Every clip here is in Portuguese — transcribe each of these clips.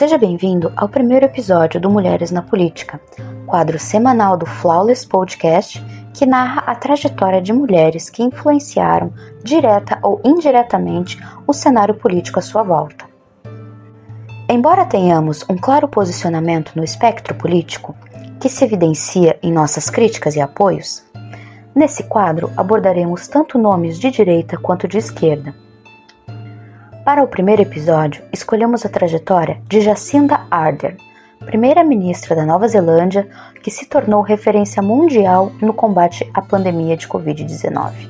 Seja bem-vindo ao primeiro episódio do Mulheres na Política, quadro semanal do Flawless Podcast que narra a trajetória de mulheres que influenciaram, direta ou indiretamente, o cenário político à sua volta. Embora tenhamos um claro posicionamento no espectro político, que se evidencia em nossas críticas e apoios, nesse quadro abordaremos tanto nomes de direita quanto de esquerda para o primeiro episódio, escolhemos a trajetória de Jacinda Ardern, primeira-ministra da Nova Zelândia que se tornou referência mundial no combate à pandemia de Covid-19.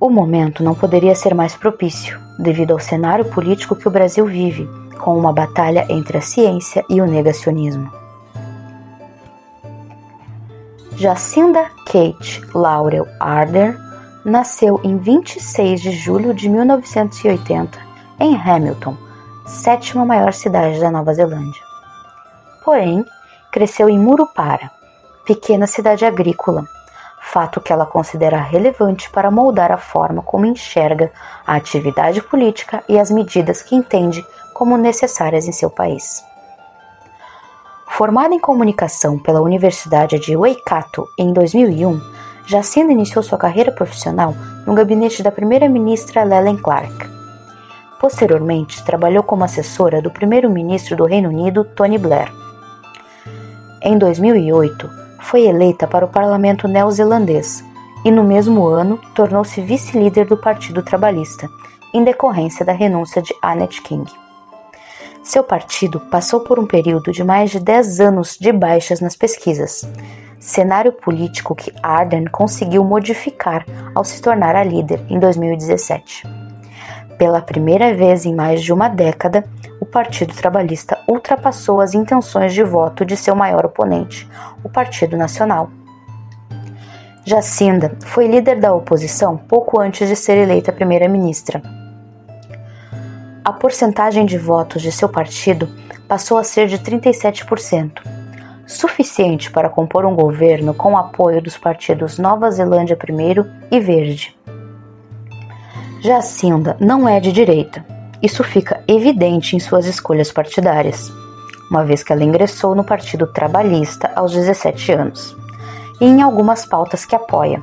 O momento não poderia ser mais propício, devido ao cenário político que o Brasil vive, com uma batalha entre a ciência e o negacionismo. Jacinda Kate Laurel Ardern nasceu em 26 de julho de 1980 em Hamilton, sétima maior cidade da Nova Zelândia. Porém, cresceu em Murupara, pequena cidade agrícola, fato que ela considera relevante para moldar a forma como enxerga a atividade política e as medidas que entende como necessárias em seu país. Formada em comunicação pela Universidade de Waikato em 2001, Jacinda iniciou sua carreira profissional no gabinete da primeira-ministra Lellen Clark. Posteriormente, trabalhou como assessora do primeiro-ministro do Reino Unido, Tony Blair. Em 2008, foi eleita para o parlamento neozelandês e, no mesmo ano, tornou-se vice-líder do Partido Trabalhista, em decorrência da renúncia de Annette King. Seu partido passou por um período de mais de 10 anos de baixas nas pesquisas, cenário político que Ardern conseguiu modificar ao se tornar a líder em 2017. Pela primeira vez em mais de uma década, o Partido Trabalhista ultrapassou as intenções de voto de seu maior oponente, o Partido Nacional. Jacinda foi líder da oposição pouco antes de ser eleita primeira-ministra. A porcentagem de votos de seu partido passou a ser de 37%, suficiente para compor um governo com o apoio dos partidos Nova Zelândia Primeiro e Verde. Jacinda não é de direita. Isso fica evidente em suas escolhas partidárias, uma vez que ela ingressou no Partido Trabalhista aos 17 anos, e em algumas pautas que apoia,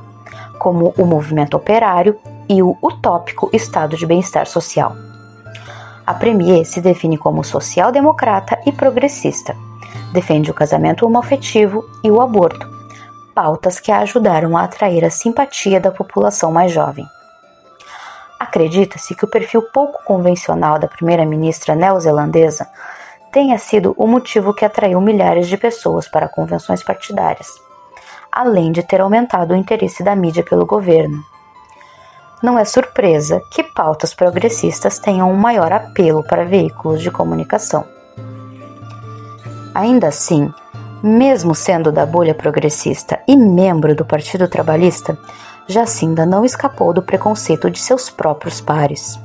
como o movimento operário e o utópico estado de bem-estar social. A Premier se define como social-democrata e progressista defende o casamento homoafetivo e o aborto, pautas que a ajudaram a atrair a simpatia da população mais jovem. Acredita-se que o perfil pouco convencional da primeira-ministra neozelandesa tenha sido o motivo que atraiu milhares de pessoas para convenções partidárias, além de ter aumentado o interesse da mídia pelo governo. Não é surpresa que pautas progressistas tenham um maior apelo para veículos de comunicação. Ainda assim, mesmo sendo da bolha progressista e membro do Partido Trabalhista, Jacinda não escapou do preconceito de seus próprios pares.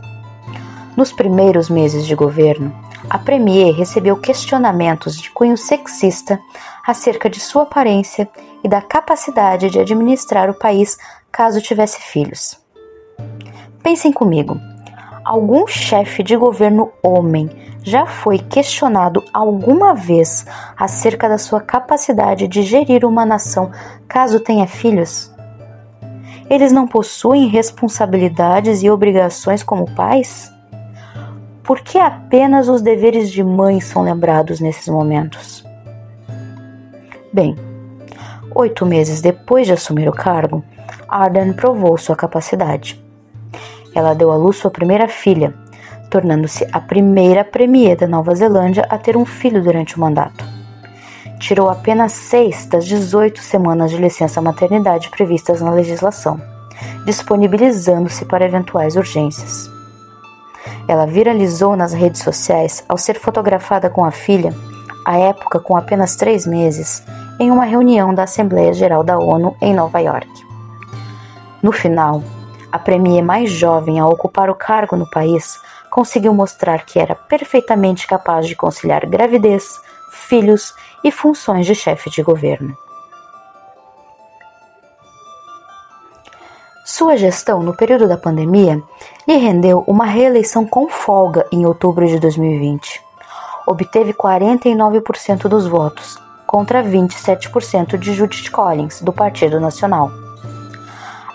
Nos primeiros meses de governo, a Premier recebeu questionamentos de cunho sexista acerca de sua aparência e da capacidade de administrar o país caso tivesse filhos. Pensem comigo: algum chefe de governo homem já foi questionado alguma vez acerca da sua capacidade de gerir uma nação caso tenha filhos? Eles não possuem responsabilidades e obrigações como pais? Por que apenas os deveres de mãe são lembrados nesses momentos? Bem, oito meses depois de assumir o cargo, Arden provou sua capacidade. Ela deu à luz sua primeira filha, tornando-se a primeira premier da Nova Zelândia a ter um filho durante o mandato. Tirou apenas seis das 18 semanas de licença maternidade previstas na legislação, disponibilizando-se para eventuais urgências. Ela viralizou nas redes sociais ao ser fotografada com a filha, à época com apenas três meses, em uma reunião da Assembleia Geral da ONU em Nova York. No final, a premier mais jovem a ocupar o cargo no país conseguiu mostrar que era perfeitamente capaz de conciliar gravidez, filhos e funções de chefe de governo. Sua gestão no período da pandemia lhe rendeu uma reeleição com folga em outubro de 2020. Obteve 49% dos votos, contra 27% de Judith Collins, do Partido Nacional.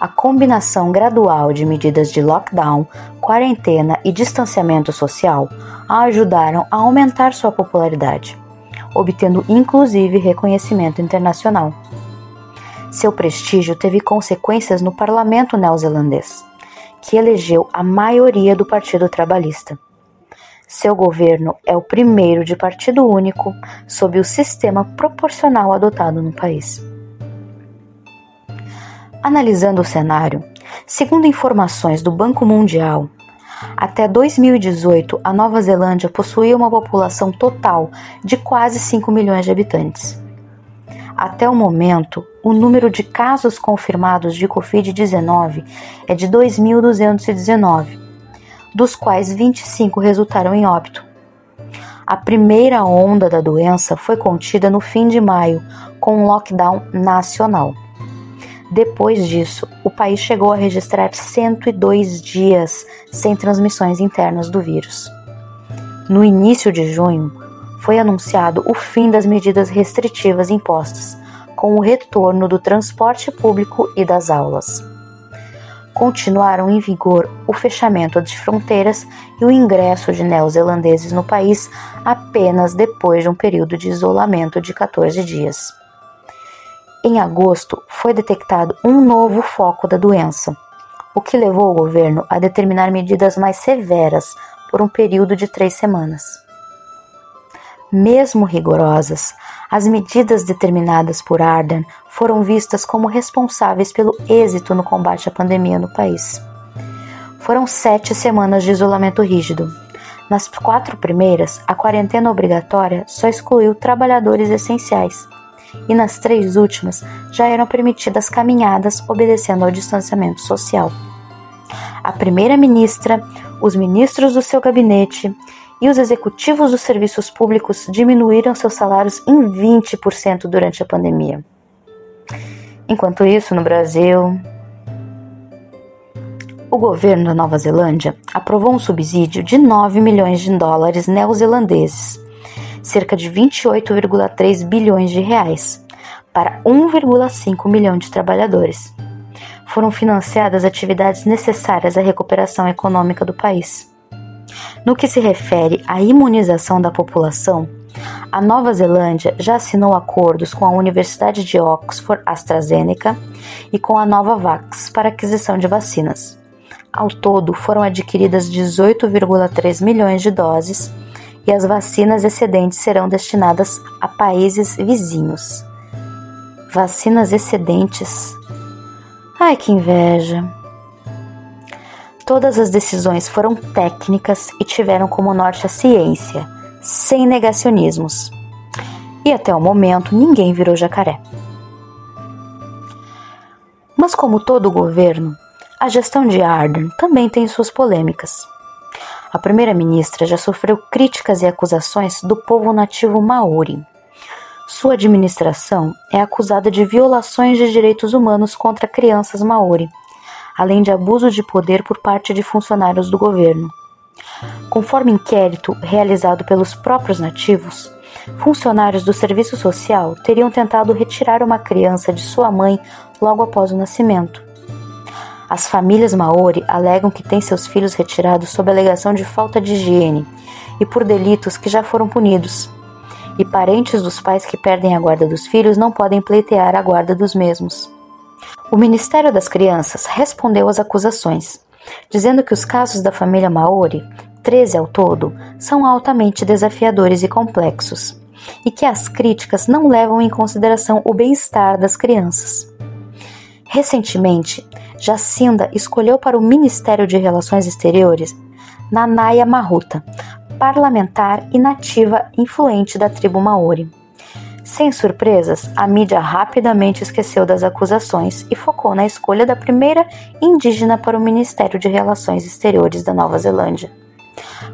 A combinação gradual de medidas de lockdown, quarentena e distanciamento social a ajudaram a aumentar sua popularidade, obtendo inclusive reconhecimento internacional. Seu prestígio teve consequências no parlamento neozelandês, que elegeu a maioria do Partido Trabalhista. Seu governo é o primeiro de partido único sob o sistema proporcional adotado no país. Analisando o cenário, segundo informações do Banco Mundial, até 2018 a Nova Zelândia possuía uma população total de quase 5 milhões de habitantes. Até o momento, o número de casos confirmados de Covid-19 é de 2.219, dos quais 25 resultaram em óbito. A primeira onda da doença foi contida no fim de maio, com um lockdown nacional. Depois disso, o país chegou a registrar 102 dias sem transmissões internas do vírus. No início de junho, foi anunciado o fim das medidas restritivas impostas, com o retorno do transporte público e das aulas. Continuaram em vigor o fechamento de fronteiras e o ingresso de neozelandeses no país apenas depois de um período de isolamento de 14 dias. Em agosto, foi detectado um novo foco da doença, o que levou o governo a determinar medidas mais severas por um período de três semanas mesmo rigorosas, as medidas determinadas por Arden foram vistas como responsáveis pelo êxito no combate à pandemia no país. Foram sete semanas de isolamento rígido. Nas quatro primeiras, a quarentena obrigatória só excluiu trabalhadores essenciais, e nas três últimas já eram permitidas caminhadas obedecendo ao distanciamento social. A primeira-ministra, os ministros do seu gabinete e os executivos dos serviços públicos diminuíram seus salários em 20% durante a pandemia. Enquanto isso, no Brasil, o governo da Nova Zelândia aprovou um subsídio de 9 milhões de dólares neozelandeses, cerca de 28,3 bilhões de reais, para 1,5 milhão de trabalhadores. Foram financiadas atividades necessárias à recuperação econômica do país. No que se refere à imunização da população, a Nova Zelândia já assinou acordos com a Universidade de Oxford AstraZeneca e com a Novavax para aquisição de vacinas. Ao todo, foram adquiridas 18,3 milhões de doses e as vacinas excedentes serão destinadas a países vizinhos. Vacinas excedentes? Ai, que inveja! Todas as decisões foram técnicas e tiveram como norte a ciência, sem negacionismos. E até o momento ninguém virou jacaré. Mas, como todo governo, a gestão de Arden também tem suas polêmicas. A primeira-ministra já sofreu críticas e acusações do povo nativo maori. Sua administração é acusada de violações de direitos humanos contra crianças maori além de abuso de poder por parte de funcionários do governo. Conforme inquérito realizado pelos próprios nativos, funcionários do serviço social teriam tentado retirar uma criança de sua mãe logo após o nascimento. As famílias Maori alegam que têm seus filhos retirados sob alegação de falta de higiene e por delitos que já foram punidos. E parentes dos pais que perdem a guarda dos filhos não podem pleitear a guarda dos mesmos. O Ministério das Crianças respondeu às acusações, dizendo que os casos da família Maori, 13 ao todo, são altamente desafiadores e complexos, e que as críticas não levam em consideração o bem-estar das crianças. Recentemente, Jacinda escolheu para o Ministério de Relações Exteriores Nanaya Mahuta, parlamentar e nativa influente da tribo Maori. Sem surpresas, a mídia rapidamente esqueceu das acusações e focou na escolha da primeira indígena para o Ministério de Relações Exteriores da Nova Zelândia.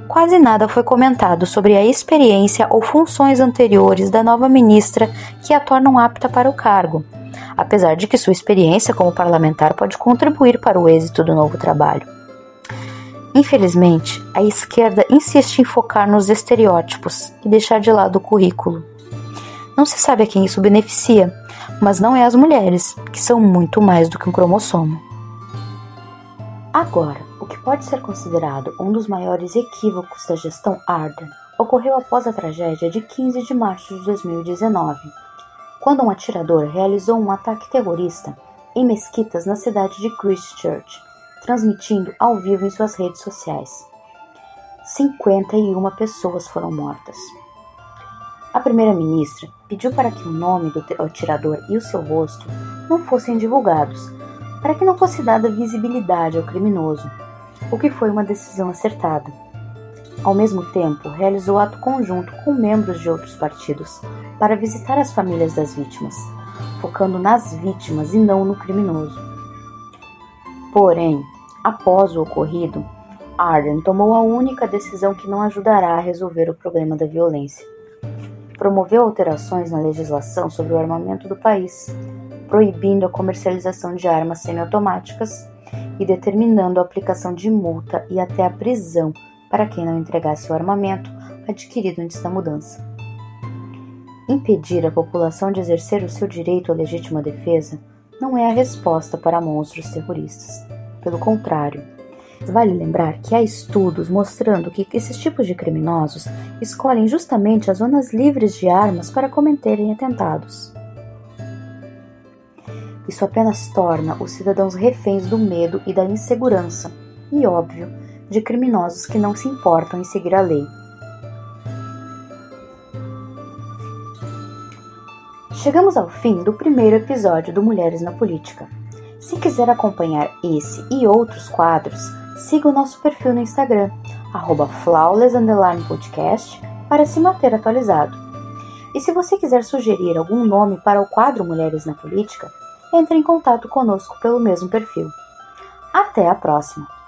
Quase nada foi comentado sobre a experiência ou funções anteriores da nova ministra que a tornam apta para o cargo, apesar de que sua experiência como parlamentar pode contribuir para o êxito do novo trabalho. Infelizmente, a esquerda insiste em focar nos estereótipos e deixar de lado o currículo. Não se sabe a quem isso beneficia, mas não é as mulheres, que são muito mais do que um cromossomo. Agora, o que pode ser considerado um dos maiores equívocos da gestão Arden ocorreu após a tragédia de 15 de março de 2019, quando um atirador realizou um ataque terrorista em mesquitas na cidade de Christchurch, transmitindo ao vivo em suas redes sociais. 51 pessoas foram mortas. A primeira-ministra pediu para que o nome do atirador e o seu rosto não fossem divulgados, para que não fosse dada visibilidade ao criminoso, o que foi uma decisão acertada. Ao mesmo tempo, realizou ato conjunto com membros de outros partidos para visitar as famílias das vítimas, focando nas vítimas e não no criminoso. Porém, após o ocorrido, Arden tomou a única decisão que não ajudará a resolver o problema da violência. Promoveu alterações na legislação sobre o armamento do país, proibindo a comercialização de armas semiautomáticas e determinando a aplicação de multa e até a prisão para quem não entregasse o armamento adquirido antes da mudança. Impedir a população de exercer o seu direito à legítima defesa não é a resposta para monstros terroristas. Pelo contrário, vale lembrar que há estudos mostrando que esses tipos de criminosos escolhem justamente as zonas livres de armas para cometerem atentados. Isso apenas torna os cidadãos reféns do medo e da insegurança, e óbvio, de criminosos que não se importam em seguir a lei. Chegamos ao fim do primeiro episódio do Mulheres na Política. Se quiser acompanhar esse e outros quadros, siga o nosso perfil no Instagram, flawless_podcast, para se manter atualizado. E se você quiser sugerir algum nome para o quadro Mulheres na Política, entre em contato conosco pelo mesmo perfil. Até a próxima!